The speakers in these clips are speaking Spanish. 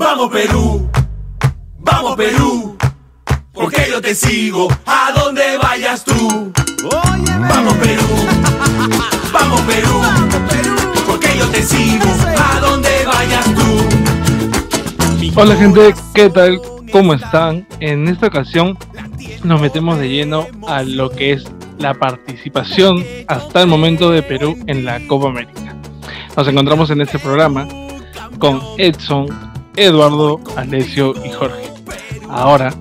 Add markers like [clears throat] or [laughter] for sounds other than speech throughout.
Vamos Perú, vamos Perú, porque yo te sigo a donde vayas tú. Vamos Perú, vamos Perú, porque yo te sigo a donde vayas tú. Hola gente, ¿qué tal? ¿Cómo están? En esta ocasión nos metemos de lleno a lo que es la participación hasta el momento de Perú en la Copa América. Nos encontramos en este programa con Edson, Eduardo, Alessio y Jorge. Ahora,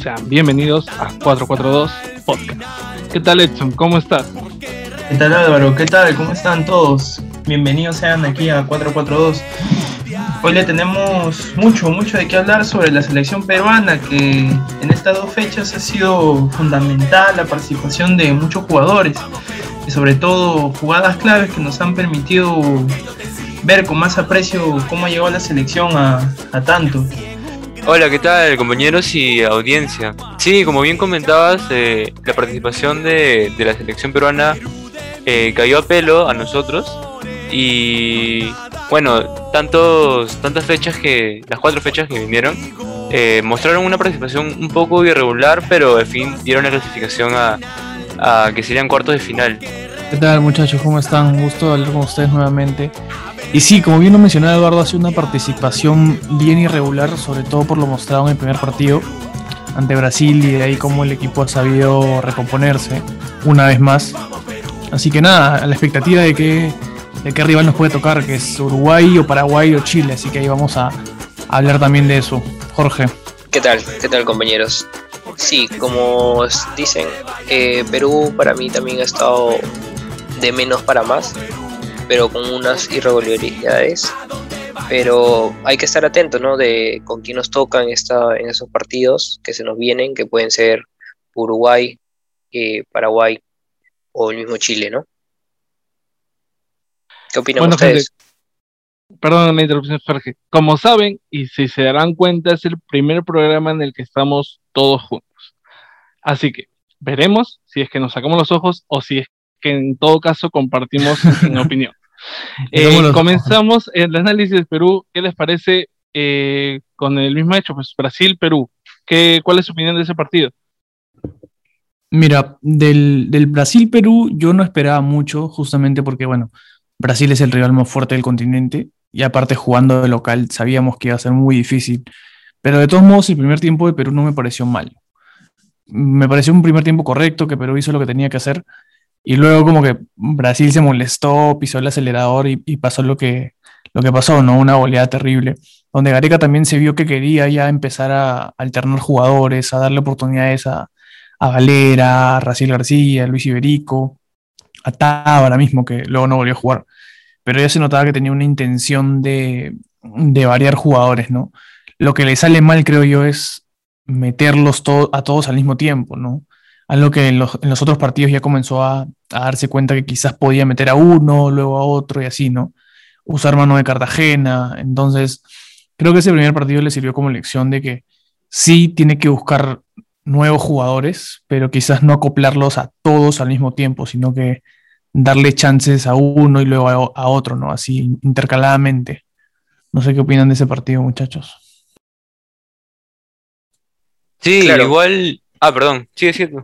sean bienvenidos a 442 Podcast. ¿Qué tal Edson? ¿Cómo estás? ¿Qué tal Álvaro? ¿Qué tal? ¿Cómo están todos? Bienvenidos sean aquí a 442. Hoy le tenemos mucho, mucho de qué hablar sobre la selección peruana que en estas dos fechas ha sido fundamental la participación de muchos jugadores y sobre todo jugadas claves que nos han permitido ver con más aprecio cómo ha llegado la selección a, tanto. Hola, ¿qué tal compañeros y audiencia? Sí, como bien comentabas, eh, la participación de, la selección peruana eh, cayó a pelo a nosotros y bueno, tantos, tantas fechas que, las cuatro fechas que vinieron, eh, mostraron una participación un poco irregular, pero al fin dieron la clasificación a, a que serían cuartos de final. ¿Qué tal muchachos? ¿Cómo están? Un gusto hablar con ustedes nuevamente. Y sí, como bien lo mencionaba Eduardo, ha sido una participación bien irregular, sobre todo por lo mostrado en el primer partido ante Brasil y de ahí cómo el equipo ha sabido recomponerse una vez más. Así que nada, a la expectativa de que, de qué rival nos puede tocar, que es Uruguay o Paraguay o Chile, así que ahí vamos a, hablar también de eso. Jorge. ¿Qué tal? ¿Qué tal compañeros? Sí, como dicen, eh, Perú para mí también ha estado de menos para más pero con unas irregularidades. Pero hay que estar atento, ¿no? De con quién nos tocan esta, en esos partidos que se nos vienen, que pueden ser Uruguay, eh, Paraguay o el mismo Chile, ¿no? ¿Qué opinan ustedes? perdón la interrupción, Jorge. Como saben, y si se darán cuenta, es el primer programa en el que estamos todos juntos. Así que veremos si es que nos sacamos los ojos o si es que en todo caso compartimos [laughs] en opinión. Eh, comenzamos el análisis de Perú. ¿Qué les parece eh, con el mismo hecho? Pues Brasil-Perú. ¿Cuál es su opinión de ese partido? Mira, del, del Brasil-Perú yo no esperaba mucho, justamente porque, bueno, Brasil es el rival más fuerte del continente y aparte jugando de local sabíamos que iba a ser muy difícil. Pero de todos modos, el primer tiempo de Perú no me pareció mal. Me pareció un primer tiempo correcto, que Perú hizo lo que tenía que hacer y luego como que Brasil se molestó, pisó el acelerador y, pasó lo que, lo que pasó, ¿no? Una goleada terrible, donde Gareca también se vio que quería ya empezar a alternar jugadores, a darle oportunidades a, a Valera, a Raciel García, a Luis Iberico, a Tábara mismo, que luego no volvió a jugar. Pero ya se notaba que tenía una intención de, de variar jugadores, ¿no? Lo que le sale mal, creo yo, es meterlos a todos al mismo tiempo, ¿no? Algo que en los, otros partidos ya comenzó a, darse cuenta que quizás podía meter a uno, luego a otro y así, ¿no? Usar mano de Cartagena. Entonces, creo que ese primer partido le sirvió como lección de que sí tiene que buscar nuevos jugadores, pero quizás no acoplarlos a todos al mismo tiempo, sino que darle chances a uno y luego a, otro, ¿no? Así intercaladamente. No sé qué opinan de ese partido, muchachos. Sí, igual Ah, perdón, sigue siendo.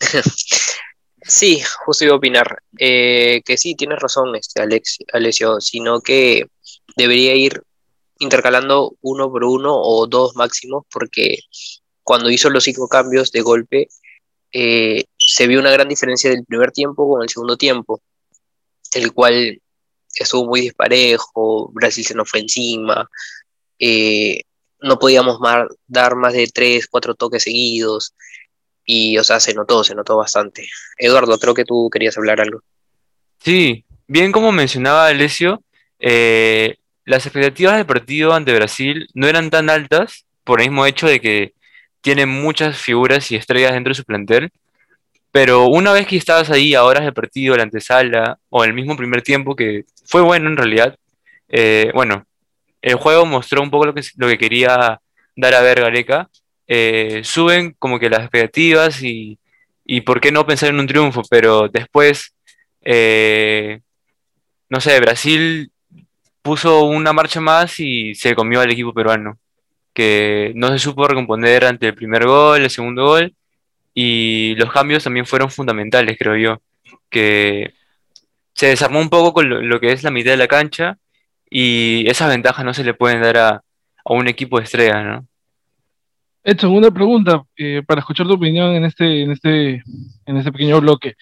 [laughs] sí, justo iba a opinar. Eh, que sí, tienes razón, este, Alex, Alessio, sino que debería ir intercalando uno por uno o dos máximos, porque cuando hizo los cinco cambios de golpe, eh, se vio una gran diferencia del primer tiempo con el segundo tiempo, el cual estuvo muy disparejo, Brasil se nos fue encima, eh, no podíamos dar más de tres, cuatro toques seguidos. Y, o sea, se notó, se notó bastante. Eduardo, creo que tú querías hablar algo. Sí, bien como mencionaba Alessio, eh, las expectativas del partido ante Brasil no eran tan altas por el mismo hecho de que tiene muchas figuras y estrellas dentro de su plantel. Pero una vez que estabas ahí a horas del partido, la antesala o el mismo primer tiempo, que fue bueno en realidad, eh, bueno, el juego mostró un poco lo que, lo que quería dar a ver Gareca. Eh, suben como que las expectativas y, por qué no pensar en un triunfo, pero después, eh, no sé, Brasil puso una marcha más y se comió al equipo peruano, que no se supo recomponer ante el primer gol, el segundo gol, y los cambios también fueron fundamentales, creo yo, que se desarmó un poco con lo, que es la mitad de la cancha y esas ventajas no se le pueden dar a, un equipo de estrellas, ¿no? segunda pregunta, eh, para escuchar tu opinión en este, en, este, en este pequeño bloque.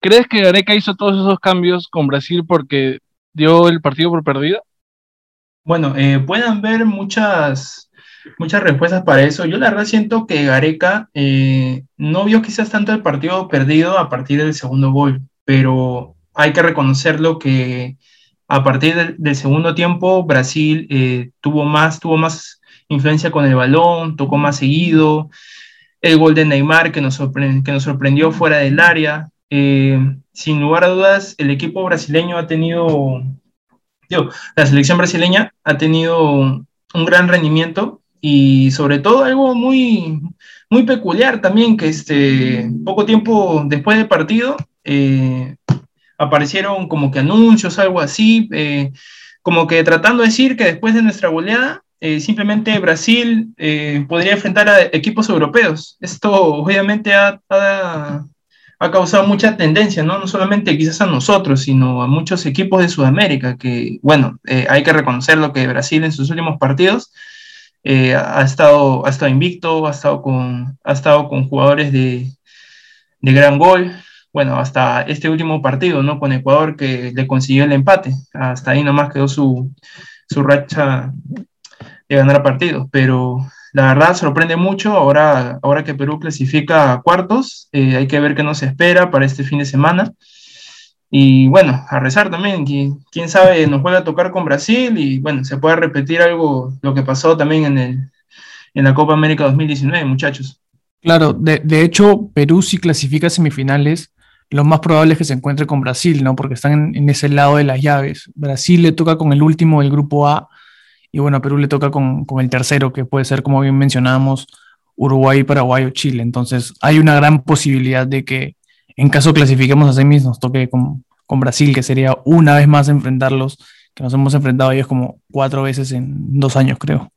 ¿Crees que Gareca hizo todos esos cambios con Brasil porque dio el partido por perdido? Bueno, eh, pueden ver muchas, muchas respuestas para eso. Yo la verdad siento que Gareca eh, no vio quizás tanto el partido perdido a partir del segundo gol, pero hay que reconocerlo que a partir del, segundo tiempo Brasil eh, tuvo, más, tuvo más influencia con el balón, tocó más seguido. El gol de Neymar que nos, sorprendió fuera del área, eh, sin lugar a dudas, el equipo brasileño ha tenido, digo, la selección brasileña ha tenido un gran rendimiento y sobre todo algo muy, muy peculiar también, que este, poco tiempo después del partido eh, aparecieron como que anuncios, algo así, eh, como que tratando de decir que después de nuestra goleada, simplemente Brasil podría enfrentar a equipos europeos. Esto obviamente ha, ha causado mucha tendencia, ¿no? No solamente quizás a nosotros, sino a muchos equipos de Sudamérica, que, bueno, eh, hay que reconocer lo que Brasil en sus últimos partidos eh, ha, estado, ha estado invicto, ha estado con, ha estado con jugadores de, de gran gol, bueno, hasta este último partido, ¿no? Con Ecuador que le consiguió el empate, hasta ahí nomás quedó su, su racha de ganar partidos, pero la verdad sorprende mucho ahora, ahora que Perú clasifica a cuartos. Eh, hay que ver qué nos espera para este fin de semana. Y bueno, a rezar también. Quién, sabe, nos puede a tocar con Brasil y bueno, se puede repetir algo, lo que pasó también en, el, en la Copa América 2019, muchachos. Claro, de, de hecho, Perú si clasifica semifinales, lo más probable es que se encuentre con Brasil, ¿no? Porque están en, ese lado de las llaves. Brasil le toca con el último del grupo A y bueno, Perú le toca con, el tercero, que puede ser, como bien mencionábamos, Uruguay, Paraguay o Chile. Entonces, hay una gran posibilidad de que en caso clasifiquemos a semis, nos toque con, Brasil, que sería una vez más enfrentarlos, que nos hemos enfrentado a ellos como cuatro veces en dos años, creo.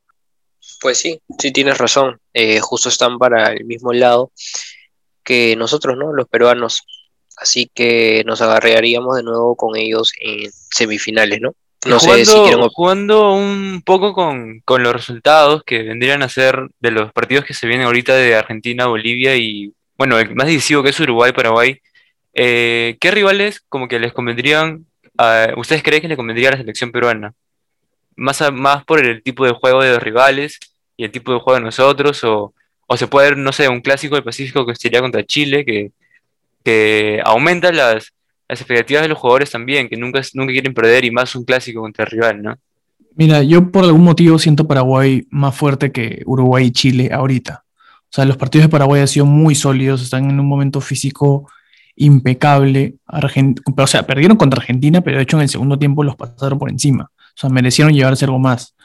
Pues sí, sí tienes razón. Eh, justo están para el mismo lado que nosotros, ¿no? Los peruanos. Así que nos agarraríamos de nuevo con ellos en semifinales, ¿no? No jugando, sé si jugando un poco con, los resultados que vendrían a ser de los partidos que se vienen ahorita de Argentina, Bolivia y, bueno, el más decisivo que es Uruguay, Paraguay. Eh, ¿Qué rivales como que les convendrían, ustedes creen que les convendría a la selección peruana? Más, más por el tipo de juego de los rivales y el tipo de juego de nosotros, o, o se puede ver, no sé, un clásico del Pacífico que sería contra Chile, que, que aumenta las, las expectativas de los jugadores también, que nunca, nunca quieren perder y más un clásico contra el rival, ¿no? Mira, yo por algún motivo siento Paraguay más fuerte que Uruguay y Chile ahorita. O sea, los partidos de Paraguay han sido muy sólidos, están en un momento físico impecable. o sea, perdieron contra Argentina, pero de hecho en el segundo tiempo los pasaron por encima. O sea, merecieron llevarse algo más.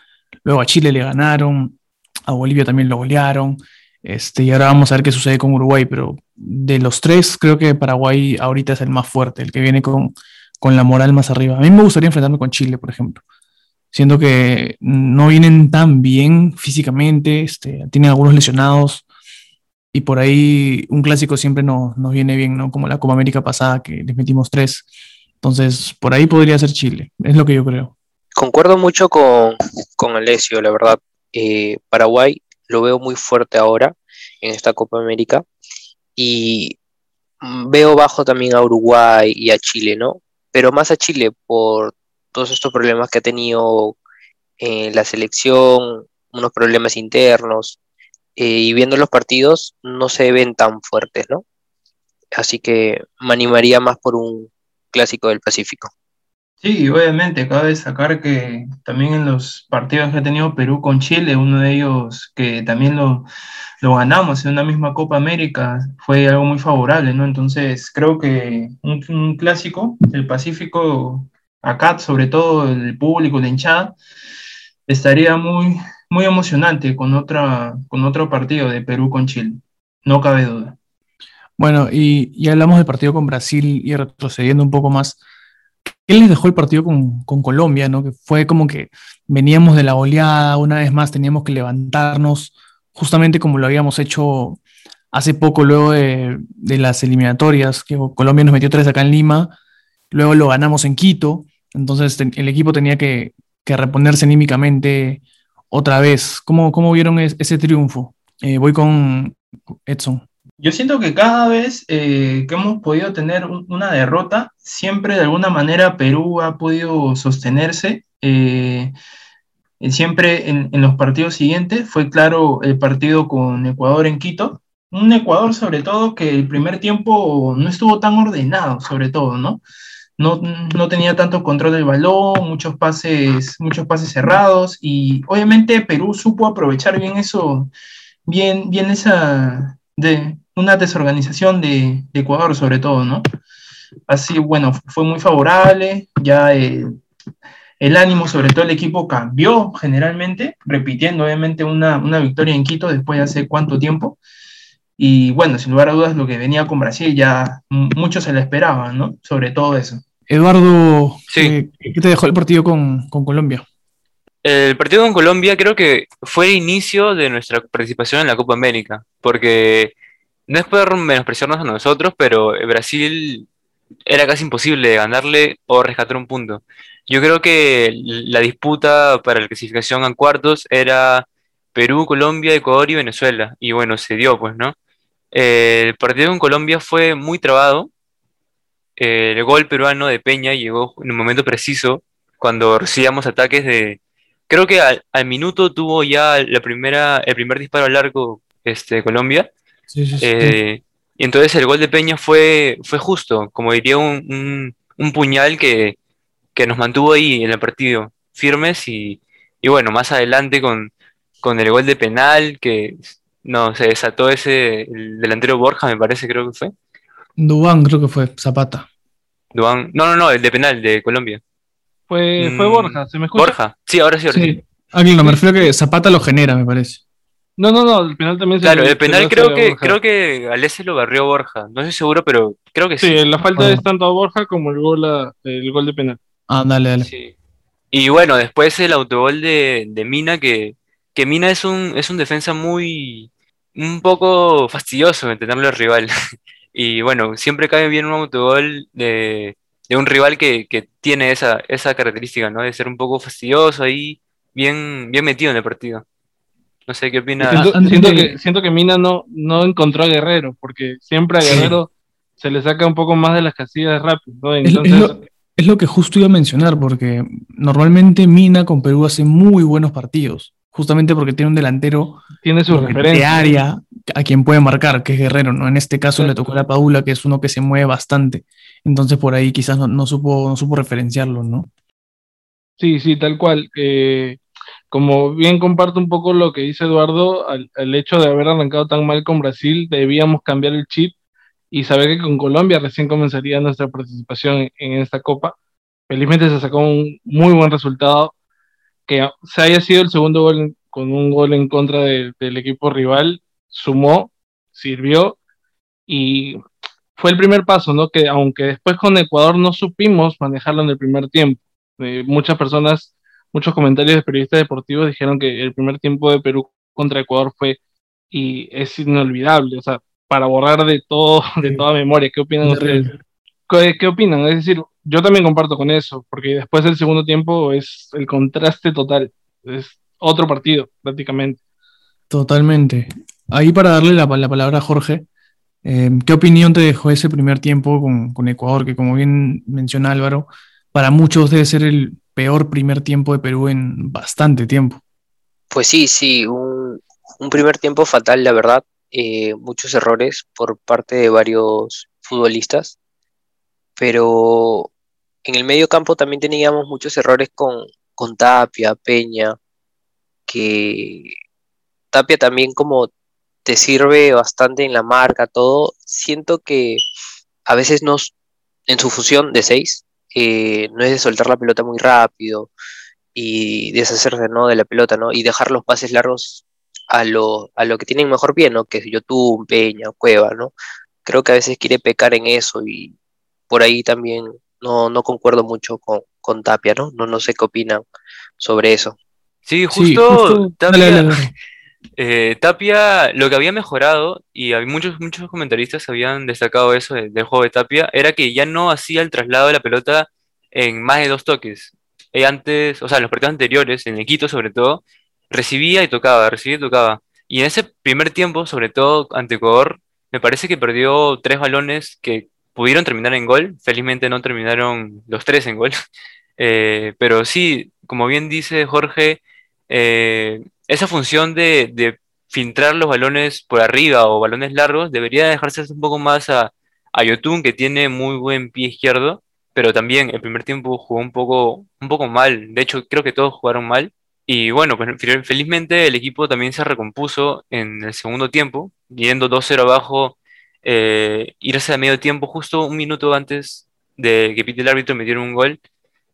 Luego a Chile le ganaron, a Bolivia también lo golearon. Este, y ahora vamos a ver qué sucede con Uruguay, pero de los tres, creo que Paraguay ahorita es el más fuerte, el que viene con, la moral más arriba. A mí me gustaría enfrentarme con Chile, por ejemplo. Siento que no vienen tan bien físicamente, este, tienen algunos lesionados y por ahí un clásico siempre nos viene bien, ¿no? Como la Copa América pasada que les metimos tres. Entonces, por ahí podría ser Chile, es lo que yo creo. Concuerdo mucho con, con Alessio, la verdad. Eh, Paraguay lo veo muy fuerte ahora en esta Copa América y veo bajo también a Uruguay y a Chile, ¿no? Pero más a Chile por todos estos problemas que ha tenido en la selección, unos problemas internos, eh, y viendo los partidos no se ven tan fuertes, ¿no? Así que me animaría más por un clásico del Pacífico. Sí, obviamente, cabe destacar que también en los partidos que ha tenido Perú con Chile, uno de ellos que también lo, ganamos en una misma Copa América, fue algo muy favorable, ¿no? Entonces, creo que un, clásico del Pacífico, acá, sobre todo el público, la hinchada, estaría muy, muy emocionante con, otra, con otro partido de Perú con Chile, no cabe duda. Bueno, y, y hablamos del partido con Brasil y retrocediendo un poco más ¿qué les dejó el partido con, con Colombia? ¿no? Que fue como que veníamos de la oleada, una vez más teníamos que levantarnos, justamente como lo habíamos hecho hace poco, luego de, de las eliminatorias, que Colombia nos metió tres acá en Lima, luego lo ganamos en Quito, entonces el equipo tenía que, que, reponerse anímicamente otra vez. ¿Cómo, cómo vieron ese triunfo? Eh, voy con Edson. Yo siento que cada vez eh, que hemos podido tener una derrota, siempre de alguna manera Perú ha podido sostenerse. Eh, siempre en, en, los partidos siguientes, fue claro el partido con Ecuador en Quito, un Ecuador sobre todo que el primer tiempo no estuvo tan ordenado, sobre todo, ¿no? No, no tenía tanto control del balón, muchos pases, muchos pases cerrados y obviamente Perú supo aprovechar bien eso, bien, bien esa de una desorganización de, de Ecuador sobre todo, ¿no? Así, bueno, fue muy favorable, ya el, el ánimo sobre todo el equipo cambió generalmente, repitiendo obviamente una, una victoria en Quito después de hace cuánto tiempo. Y bueno, sin lugar a dudas, lo que venía con Brasil ya muchos se le esperaban, ¿no? Sobre todo eso. Eduardo, ¿qué, ¿qué te dejó el partido con, con, Colombia? El partido con Colombia creo que fue el inicio de nuestra participación en la Copa América, porque no es por menospreciarnos a nosotros, pero Brasil era casi imposible ganarle o rescatar un punto. Yo creo que la disputa para la clasificación a cuartos era Perú, Colombia, Ecuador y Venezuela, y bueno, se dio, pues, ¿no? Eh, el partido con Colombia fue muy trabado. Eh, el gol peruano de Peña llegó en un momento preciso cuando recibíamos ataques de... Creo que al, al minuto tuvo ya la primera, el primer disparo al arco este, Colombia. Sí, sí, sí. Eh, y entonces el gol de Peña fue, fue justo, como diría un, un, un puñal que, que, nos mantuvo ahí en el partido, firmes y, y bueno, más adelante con, con el gol de penal que no, se desató ese, el delantero Borja, me parece, creo que fue. Dubán, creo que fue, Zapata. Dubán, no, no, no, el de penal de Colombia. Fue, fue Mm, Borja, ¿se me escucha? Borja, sí, ahora sí, ahora sí. Sí. Ah, claro, me refiero a que Zapata lo genera, me parece. No, no, no, el penal también se Claro, el penal creo que, Borja. creo que Galese lo barrió Borja. No estoy seguro, pero creo que sí. Sí, la falta Ah. es tanto a Borja como el gol, a- el gol de penal. Ah, dale, dale. Sí. Y bueno, después el autogol de, de Mina, que, que Mina es un, es un defensa muy, un poco fastidioso en tenerlo al rival. [laughs] Y bueno, siempre cae bien un autogol de, de un rival que, que tiene esa, esa característica, ¿no? De ser un poco fastidioso ahí, bien, bien metido en el partido. No sé qué opina. Siento, de- que, siento que Mina no, no encontró a Guerrero, porque siempre a Guerrero se le saca un poco más de las casillas rápido, ¿no? Es- lo- Es lo que justo iba a mencionar, porque normalmente Mina con Perú hace muy buenos partidos, justamente porque tiene un delantero tiene su de referencia. área a quien puede marcar, que es Guerrero, ¿no? En este caso le tocó a la Paula, que es uno que se mueve bastante. Entonces por ahí quizás no, no supo, no supo referenciarlo, ¿no? Sí, sí, tal cual. Eh, como bien comparto un poco lo que dice Eduardo, al, al hecho de haber arrancado tan mal con Brasil, debíamos cambiar el chip y saber que con Colombia recién comenzaría nuestra participación en, esta copa. Felizmente se sacó un muy buen resultado, que se haya sido el segundo gol con un gol en contra de- del equipo rival, sumó, sirvió y fue el primer paso, ¿no? Que aunque después con Ecuador no supimos manejarlo en el primer tiempo. Eh, muchas personas, muchos comentarios de periodistas deportivos dijeron que el primer tiempo de Perú contra Ecuador fue y es inolvidable, o sea, para borrar de todo, [laughs] de toda memoria. ¿Qué opinan ustedes? ¿Qué, qué opinan? Es decir, yo también comparto con eso, porque después del segundo tiempo es el contraste total, es otro partido prácticamente. Totalmente. Ahí para darle la, la palabra a Jorge, eh, ¿qué opinión te dejó ese primer tiempo con, con Ecuador? Que como bien menciona Álvaro, para muchos debe ser el peor primer tiempo de Perú en bastante tiempo. Pues sí, sí, un, primer tiempo fatal, la verdad. eh, muchos errores por parte de varios futbolistas, pero en el medio campo también teníamos muchos errores con, con Tapia, Peña, que Tapia también como te sirve bastante en la marca, todo. Siento que a veces nos, en su función de seis, eh, no es de soltar la pelota muy rápido y deshacerse, ¿no? de la pelota, ¿no? Y dejar los pases largos a lo, a lo que tienen mejor pie, ¿no? Que es Yotun, Peña, Cueva, ¿no? Creo que a veces quiere pecar en eso y por ahí también no, no concuerdo mucho con, con Tapia, ¿no? ¿no? No sé qué opinan sobre eso. Sí, Sí, justo, justo- Tapia, dale, dale, dale. Eh, Tapia, lo que había mejorado, y muchos, muchos comentaristas habían destacado eso de- del juego de Tapia, era que ya no hacía el traslado de la pelota en más de dos toques. Eh, antes, o sea, en los partidos anteriores, en el Quito sobre todo, recibía y tocaba, recibía y tocaba. Y en ese primer tiempo, sobre todo ante Ecuador, me parece que perdió tres balones que pudieron terminar en gol. Felizmente no terminaron los tres en gol. [laughs] Eh, pero sí, como bien dice Jorge, eh, esa función de, filtrar los balones por arriba o balones largos debería dejarse un poco más a, a Yotun, que tiene muy buen pie izquierdo, pero también el primer tiempo jugó un poco, un mal. De hecho, creo que todos jugaron mal. Y bueno, pues fel- felizmente el equipo también se recompuso en el segundo tiempo, yendo 2-0 abajo, eh, irse a medio tiempo justo un minuto antes de que pite el árbitro metieron un gol.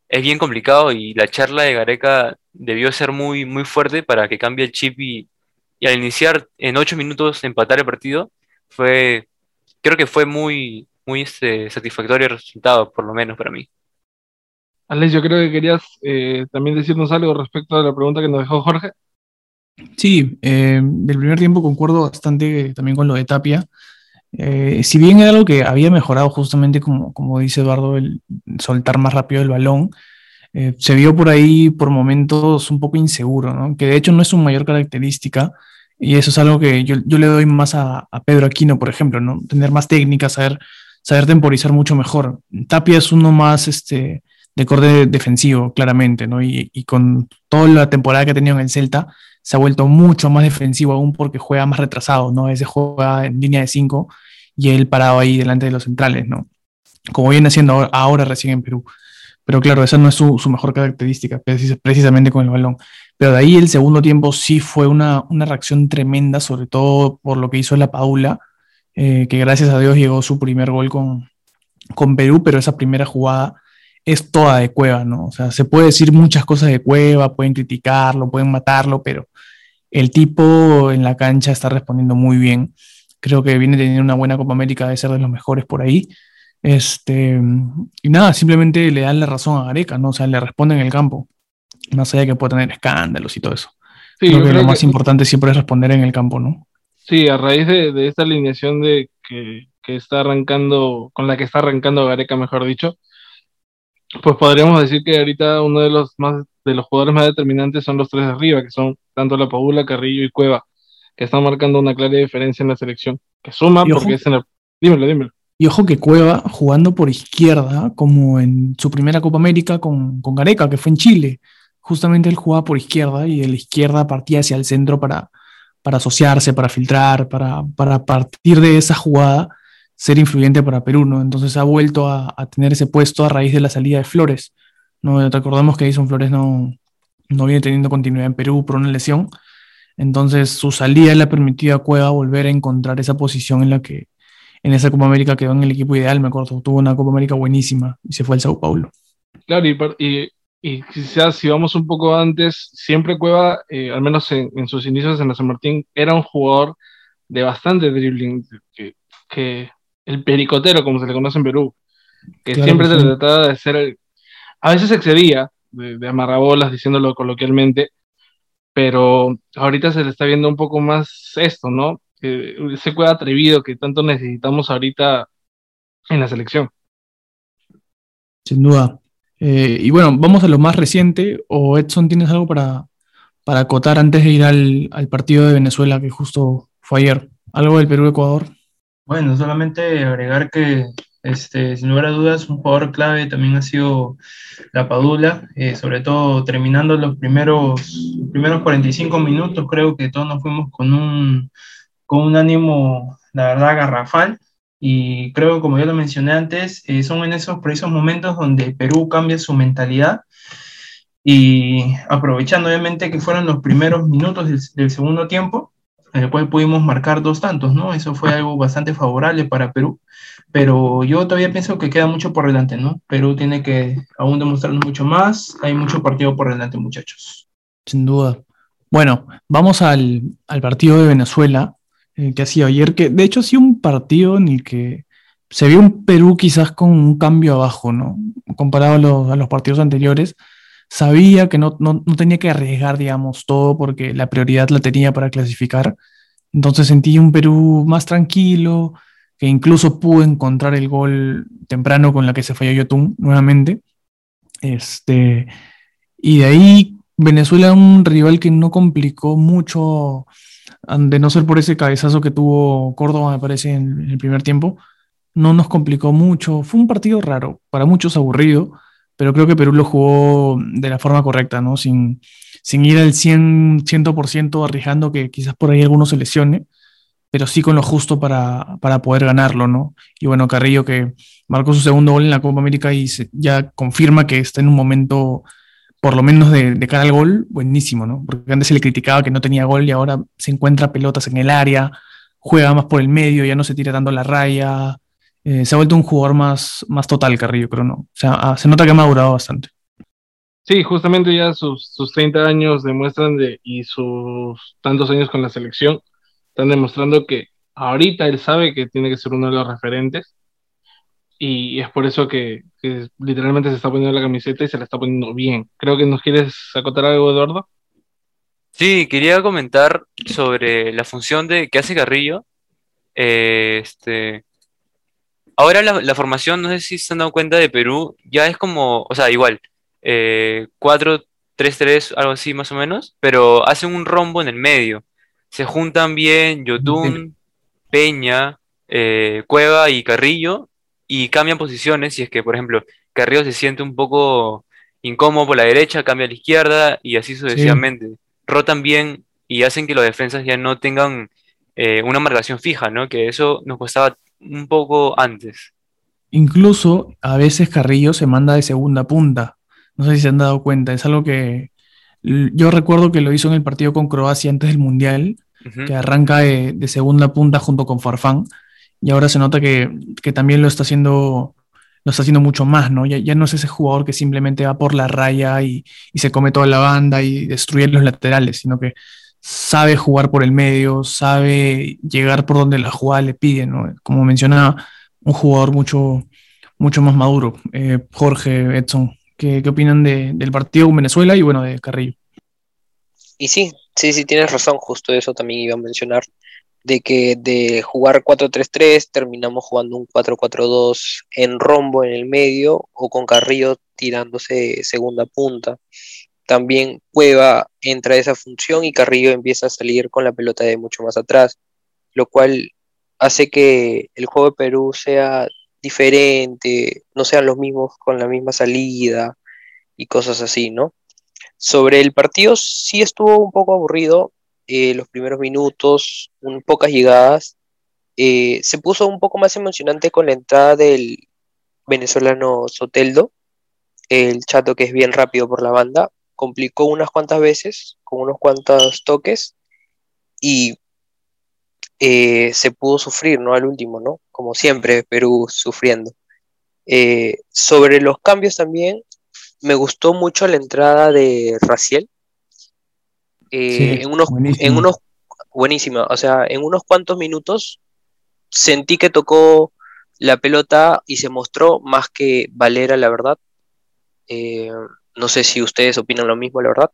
Es bien complicado y la charla de Gareca debió ser muy, muy fuerte para que cambie el chip y, y al iniciar en 8 minutos empatar el partido, fue, creo que fue muy, muy este, satisfactorio el resultado, por lo menos para mí. Alex, yo creo que querías eh, también decirnos algo respecto a la pregunta que nos dejó Jorge. Sí, eh, del primer tiempo concuerdo bastante también con lo de Tapia. Eh, si bien era algo que había mejorado justamente como, como dice Eduardo, el soltar más rápido el balón, eh, se vio por ahí por momentos un poco inseguro, ¿no? Que de hecho no es su mayor característica y eso es algo que yo, yo le doy más a, Pedro Aquino, por ejemplo, ¿no? Tener más técnica, saber, saber temporizar mucho mejor. Tapia es uno más este, de corte defensivo, claramente, ¿no? Y, y con toda la temporada que ha tenido en el Celta, se ha vuelto mucho más defensivo aún porque juega más retrasado, ¿no? Veces juega en línea de 5 y él parado ahí delante de los centrales, ¿no? Como viene haciendo ahora, ahora recién en Perú. Pero claro, esa no es su, su mejor característica, precis- precisamente con el balón. Pero de ahí el segundo tiempo sí fue una, una reacción tremenda, sobre todo por lo que hizo la Paula, eh, que gracias a Dios llegó su primer gol con, con Perú, pero esa primera jugada es toda de Cueva, ¿no? O sea, se puede decir muchas cosas de Cueva, pueden criticarlo, pueden matarlo, pero el tipo en la cancha está respondiendo muy bien. Creo que viene teniendo una buena Copa América, de ser de los mejores por ahí. Este, y nada, simplemente le dan la razón a Gareca, ¿no? O sea, le responden en el campo. Más allá de que pueda tener escándalos y todo eso. Sí, creo que creo lo más que- importante siempre es responder en el campo, ¿no? Sí, a raíz de, de esta alineación de que, que está arrancando, con la que está arrancando Gareca, mejor dicho, pues podríamos decir que ahorita uno de los más de los jugadores más determinantes son los tres de arriba, que son tanto La Paula, Carrillo y Cueva, que están marcando una clara diferencia en la selección, que suma porque es en el... Dímelo, dímelo. Y ojo que Cueva jugando por izquierda, como en su primera Copa América con, con Gareca, que fue en Chile. Justamente él jugaba por izquierda y de la izquierda partía hacia el centro para, para asociarse, para filtrar, para, para partir de esa jugada ser influyente para Perú, ¿no? Entonces ha vuelto a, tener ese puesto a raíz de la salida de Flores. ¿no? Recordemos que Edison Flores no, no viene teniendo continuidad en Perú por una lesión. Entonces su salida le ha permitido a Cueva volver a encontrar esa posición en la que en esa Copa América quedó en el equipo ideal, me acuerdo. Tuvo una Copa América buenísima y se fue al Sao Paulo. Claro, y, y, y quizás si vamos un poco antes, siempre Cueva, eh, al menos en, en sus inicios en la San Martín, era un jugador de bastante dribbling, que, que el pericotero, como se le conoce en Perú, que Claro siempre sí. trataba de ser, el- a veces excedía de, de amarrabolas, diciéndolo coloquialmente, pero ahorita se le está viendo un poco más esto, ¿no? Que ese Cueva atrevido que tanto necesitamos ahorita en la selección. Sin duda. Eh, y bueno, vamos a lo más reciente. ¿O Edson tienes algo para, para acotar antes de ir al, al partido de Venezuela que justo fue ayer? ¿Algo del Perú-Ecuador? Bueno, solamente agregar que, este, sin lugar a dudas, un jugador clave también ha sido la Padula, eh, sobre todo terminando los primeros, los primeros 45 minutos, creo que todos nos fuimos con un, con un ánimo, la verdad, garrafal. Y creo, como yo lo mencioné antes, eh, son en esos precisos momentos donde Perú cambia su mentalidad y aprovechando obviamente que fueron los primeros minutos del, del segundo tiempo, en el cual pudimos marcar dos tantos, ¿no? Eso fue algo bastante favorable para Perú, pero yo todavía pienso que queda mucho por delante, ¿no? Perú tiene que aún demostrarnos mucho más, hay mucho partido por delante, muchachos. Sin duda. Bueno, vamos al, al partido de Venezuela, eh, que ha sido ayer, que de hecho ha sido un partido en el que se vio un Perú quizás con un cambio abajo, ¿no? Comparado a los, a los partidos anteriores. Sabía que no, no, no, tenía que arriesgar, digamos, todo porque la prioridad la tenía para clasificar. Entonces sentí un Perú más tranquilo, que incluso pudo encontrar el gol temprano con la que se falló Yotun nuevamente. Este, y de ahí Venezuela un rival que no complicó mucho, de no ser por ese cabezazo que tuvo Córdoba, me parece, en el primer tiempo no nos complicó mucho. Fue un partido raro, para muchos aburrido, pero creo que Perú lo jugó de la forma correcta, ¿no? Sin, sin ir al 100, 100% arriesgando que quizás por ahí alguno se lesione, pero sí con lo justo para, para poder ganarlo, ¿no? Y bueno, Carrillo que marcó su segundo gol en la Copa América y ya confirma que está en un momento, por lo menos de, de cara al gol, buenísimo, ¿no? Porque antes se le criticaba que no tenía gol y ahora se encuentra pelotas en el área, juega más por el medio, ya no se tira tanto la raya, eh, se ha vuelto un jugador más, más total, Carrillo, creo, ¿no? O sea, ah, se nota que ha madurado bastante. Sí, justamente ya sus, sus 30 años demuestran de, y sus tantos años con la selección están demostrando que ahorita él sabe que tiene que ser uno de los referentes y es por eso que, que, literalmente se está poniendo la camiseta y se la está poniendo bien. Creo que nos quieres acotar algo, Eduardo. Sí, quería comentar sobre la función de que hace Carrillo. Eh, este, Ahora la, formación, no sé si se han dado cuenta de Perú, ya es como, o sea, igual, 4-3-3, eh, algo así más o menos, pero hacen un rombo en el medio. Se juntan bien Yotun, Peña, eh, Cueva y Carrillo y cambian posiciones. Si es que, por ejemplo, Carrillo se siente un poco incómodo por la derecha, cambia a la izquierda y así sucesivamente. Rotan bien y hacen que los defensas ya no tengan eh, una marcación fija, ¿no? Que eso nos costaba un poco antes. Incluso a veces Carrillo se manda de segunda punta. No sé si se han dado cuenta. Es algo que yo recuerdo que lo hizo en el partido con Croacia antes del Mundial, que arranca de, segunda punta junto con Farfán. Y ahora se nota que, también lo está haciendo lo está haciendo mucho más, ¿no? Ya, ya, no es ese jugador que simplemente va por la raya y, y, se come toda la banda y destruye los laterales, sino que sabe jugar por el medio, sabe llegar por donde la jugada le pide, ¿no? Como mencionaba, un jugador mucho, mucho más maduro. Eh, Jorge, Edson, ¿qué, opinan del partido con Venezuela y bueno, de Carrillo? Y sí, sí, sí, tienes razón, justo eso también iba a mencionar, de que de jugar 4-3-3 terminamos jugando un 4-4-2 en rombo en el medio o con Carrillo tirándose segunda punta también Cueva entra a esa función y Carrillo empieza a salir con la pelota de mucho más atrás, lo cual hace que el juego de Perú sea diferente, no sean los mismos con la misma salida y cosas así, ¿no? Sobre el partido sí estuvo un poco aburrido eh, los primeros minutos, un, pocas llegadas. Eh, se puso un poco más emocionante con la entrada del venezolano Soteldo, el chato que es bien rápido por la banda, complicó unas cuantas veces, con unos cuantos toques, y eh, se pudo sufrir, ¿no? Al último, ¿no? Como siempre, Perú sufriendo. Sobre los cambios también, me gustó mucho la entrada de Raciel. Eh, en, unos, en unos, buenísima, o sea, en unos cuantos minutos sentí que tocó la pelota y se mostró más que Valera, la verdad. No sé si ustedes opinan lo mismo, la verdad.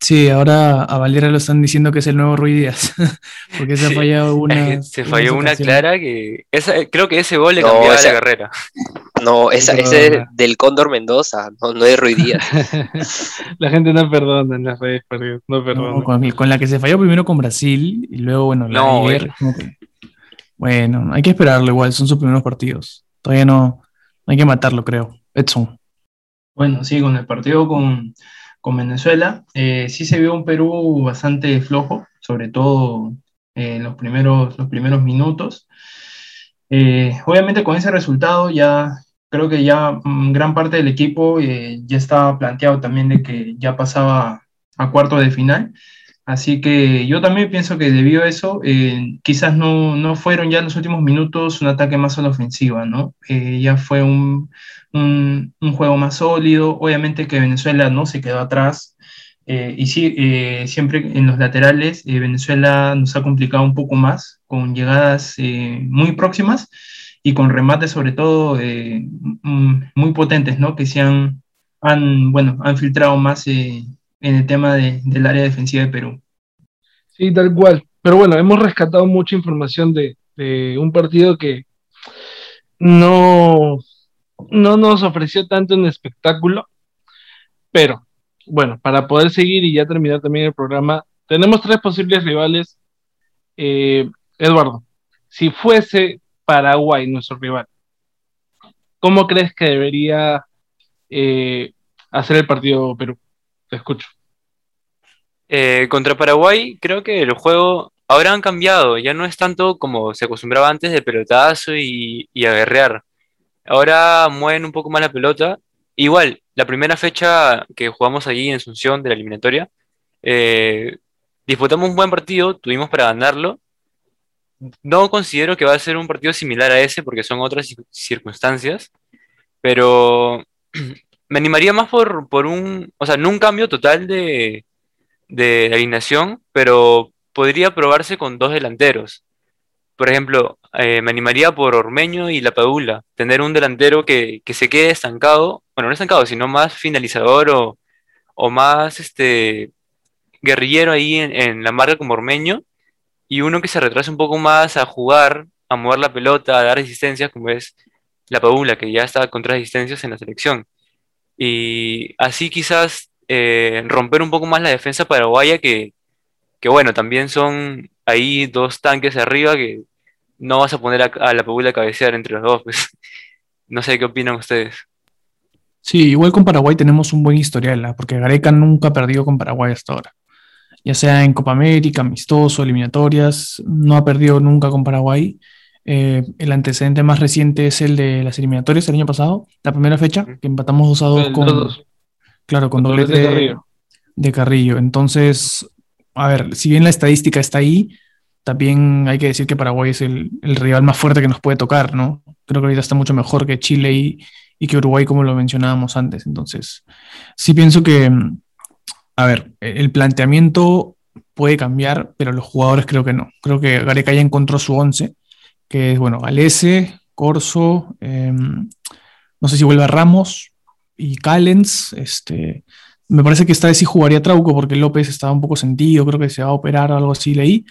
Sí, ahora a Valera lo están diciendo que es el nuevo Rui Díaz, [laughs] porque se ha fallado una. [laughs] Se falló una clara que. creo que ese gol le cambió la carrera. No, esa, ese es del Cóndor Mendoza, no, no es Rui Díaz. [laughs] la gente no perdona en las redes, no perdona. con, la que se falló primero con Brasil y luego, bueno, la no, eh. Bueno, hay que esperarlo igual, son sus primeros partidos. Todavía no, hay que matarlo, creo. Edson. Bueno, sí, con el partido con, Venezuela, eh, sí se vio un Perú bastante flojo, sobre todo eh, en los primeros, los primeros minutos. Eh, obviamente con ese resultado ya creo que ya mm, gran parte del equipo ya estaba planteado también de que ya pasaba a cuarto de final. Así que yo también pienso que debido a eso, quizás no, no, fueron ya los últimos minutos un ataque más a la ofensiva, ¿no? ya fue un, un, juego más sólido. Obviamente que Venezuela no se quedó atrás. Eh, y sí, eh, siempre en los laterales, eh, Venezuela nos ha complicado un poco más con llegadas muy próximas y con remates sobre todo eh, muy potentes, ¿no? Que se han, han, bueno, han filtrado más eh, en el tema de, del área defensiva de Perú. Sí, tal cual. Pero bueno, hemos rescatado mucha información de, de un partido que no, no nos ofreció tanto un espectáculo, pero bueno, para poder seguir y ya terminar también el programa, tenemos tres posibles rivales. Eh, Eduardo, si fuese Paraguay nuestro rival, ¿cómo crees que debería eh, hacer el partido Perú? Te escucho. Eh, contra Paraguay, creo que el juego ahora han cambiado, ya no es tanto como se acostumbraba antes de pelotazo y, y a guerrear. Ahora mueven un poco más la pelota. Igual, la primera fecha que jugamos allí en Asunción de la eliminatoria, eh, disputamos un buen partido, tuvimos para ganarlo. No considero que va a ser un partido similar a ese porque son otras circunstancias, pero [clears throat] me animaría más por, por un, o sea, no un cambio total de, de alineación, pero podría probarse con dos delanteros. Por ejemplo, eh, me animaría por Ormeño y La Padula, tener un delantero que, que, se quede estancado, bueno, no estancado, sino más finalizador o, o más este, guerrillero ahí en, en, la marca como Ormeño, y uno que se retrase un poco más a jugar, a mover la pelota, a dar resistencias, como es La Padula, que ya está contra resistencias en la selección. Y así quizás eh, romper un poco más la defensa paraguaya que, que bueno, también son ahí dos tanques arriba que no vas a poner a, la Padula a cabecear entre los dos, pues [laughs] no sé qué opinan ustedes. Sí, igual con Paraguay tenemos un buen historial, ¿eh? porque Gareca nunca ha perdido con Paraguay hasta ahora. Ya sea en Copa América, amistoso, eliminatorias, no ha perdido nunca con Paraguay. Eh, el antecedente más reciente es el de las eliminatorias el año pasado, la primera fecha, que empatamos 2 a 2 con, dos. Claro, con, con doblete de Carrillo. de Carrillo. Entonces, a ver, si bien la estadística está ahí, también hay que decir que Paraguay es el, el, rival más fuerte que nos puede tocar, ¿no? Creo que ahorita está mucho mejor que Chile y, y que Uruguay, como lo mencionábamos antes. Entonces, sí pienso que, a ver, el planteamiento puede cambiar, pero los jugadores creo que no. Creo que Gareca ya encontró su once, que es, bueno, Galese, Corso, eh, no sé si vuelve a Ramos y Callens, este, me parece que esta vez sí jugaría Trauco porque López estaba un poco sentido, creo que se va a operar o algo así, leí,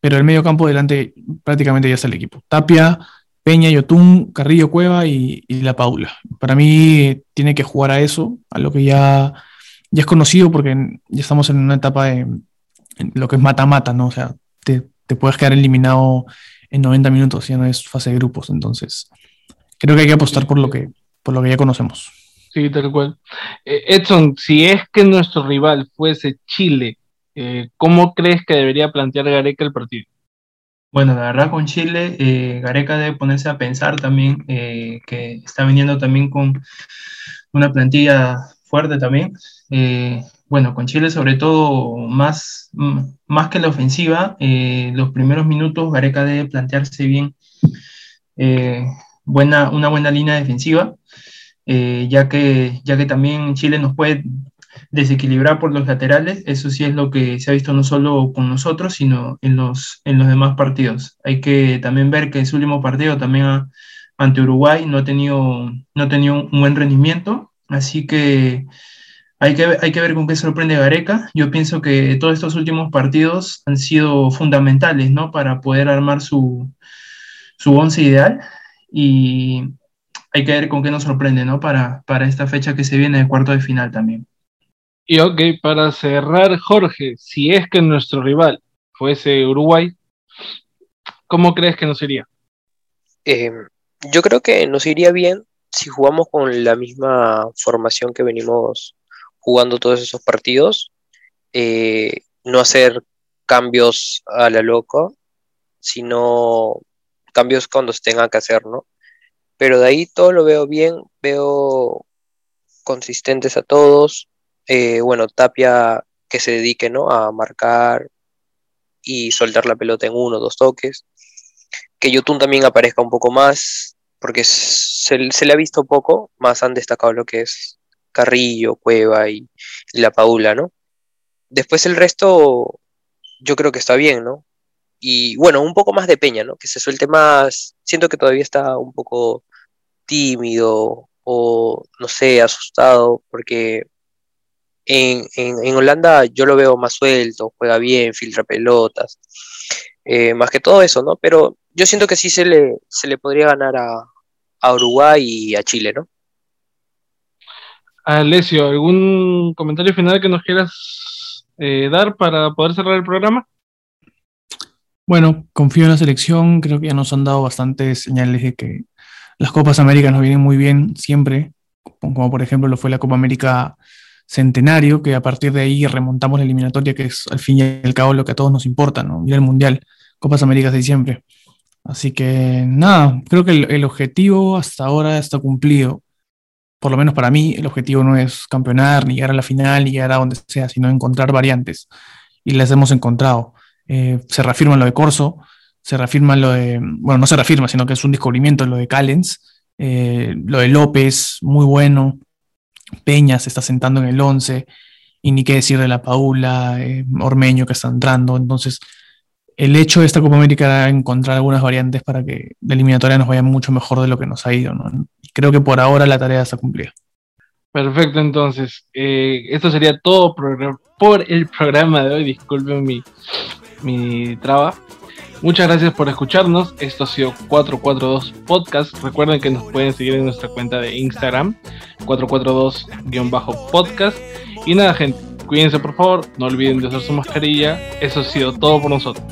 pero el medio campo delante prácticamente ya está el equipo. Tapia, Peña, Yotún, Carrillo Cueva y, y, La Paula. Para mí tiene que jugar a eso, a lo que ya, ya es conocido porque ya estamos en una etapa de lo que es mata-mata, ¿no? O sea, te, te, puedes quedar eliminado en 90 minutos, ya no es fase de grupos, entonces creo que hay que apostar por lo que, por lo que ya conocemos. Sí, tal cual. Eh, Edson, si es que nuestro rival fuese Chile, eh, ¿cómo crees que debería plantear Gareca el partido? Bueno, la verdad con Chile, eh, Gareca debe ponerse a pensar también eh, que está viniendo también con una plantilla fuerte también. Eh, bueno, con Chile sobre todo más, más que la ofensiva, los primeros minutos Gareca debe plantearse bien buena, una buena línea defensiva, ya, que, ya que también Chile nos puede desequilibrar por los laterales, eso sí es lo que se ha visto no solo con nosotros, sino en los, en los demás partidos. Hay que también ver que en su último partido también ha, ante Uruguay no ha tenido, no ha tenido un buen rendimiento, así que hay, que hay que ver con qué sorprende Gareca. Yo pienso que todos estos últimos partidos han sido fundamentales ¿no? para poder armar su, su once ideal y hay que ver con qué nos sorprende ¿no? para, para esta fecha que se viene de cuarto de final también. Y ok, para cerrar, Jorge, si es que nuestro rival fuese Uruguay, ¿cómo crees que nos iría? Eh, yo creo que nos iría bien si jugamos con la misma formación que venimos jugando todos esos partidos. Eh, no hacer cambios a la loco, sino cambios cuando se tenga que hacer, ¿no? Pero de ahí todo lo veo bien, veo consistentes a todos, eh, bueno, Tapia que se dedique ¿no? a marcar y soltar la pelota en uno o dos toques. Que Yotun también aparezca un poco más, porque se, se, le ha visto poco, más han destacado lo que es Carrillo, Cueva y, la Paula, ¿no? Después el resto, yo creo que está bien, ¿no? Y bueno, un poco más de Peña, ¿no? Que se suelte más, siento que todavía está un poco tímido o, no sé, asustado, porque en, en, Holanda yo lo veo más suelto, juega bien, filtra pelotas, eh, más que todo eso, ¿no? Pero yo siento que sí se le, se le podría ganar a, a Uruguay y a Chile, ¿no? Alessio, ¿algún comentario final que nos quieras eh, dar para poder cerrar el programa? Bueno, confío en la selección, creo que ya nos han dado bastantes señales de que las Copas Américas nos vienen muy bien siempre, como por ejemplo lo fue la Copa América Centenario, que a partir de ahí remontamos la eliminatoria, que es al fin y al cabo lo que a todos nos importa, ¿no? Ir al Mundial, Copas Américas de diciembre. Así que nada, creo que el, objetivo hasta ahora está cumplido. Por lo menos para mí, el objetivo no es campeonar, ni llegar a la final, ni llegar a donde sea, sino encontrar variantes. Y las hemos encontrado. Eh, se reafirma lo de Corso, se reafirma lo de, bueno, no se reafirma, sino que es un descubrimiento lo de Callens, eh, lo de López, muy bueno. Peña se está sentando en el 11, y ni qué decir de la Paula, eh, Ormeño que está entrando. Entonces, el hecho de esta Copa América encontrar algunas variantes para que la eliminatoria nos vaya mucho mejor de lo que nos ha ido. Creo que por ahora la tarea está cumplida. Perfecto, entonces, eh, esto sería todo por, el programa de hoy. Disculpen mi, mi traba. Muchas gracias por escucharnos. Esto ha sido 442 Podcast. Recuerden que nos pueden seguir en nuestra cuenta de Instagram, 442-podcast. Y nada, gente, cuídense por favor, no olviden de usar su mascarilla. Eso ha sido todo por nosotros.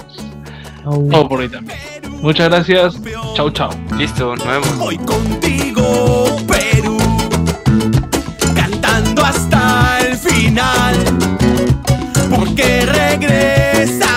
Todo por hoy también. Muchas gracias. Chau, chau. Listo, nos vemos. Voy contigo, Perú, cantando hasta el final, porque regresa.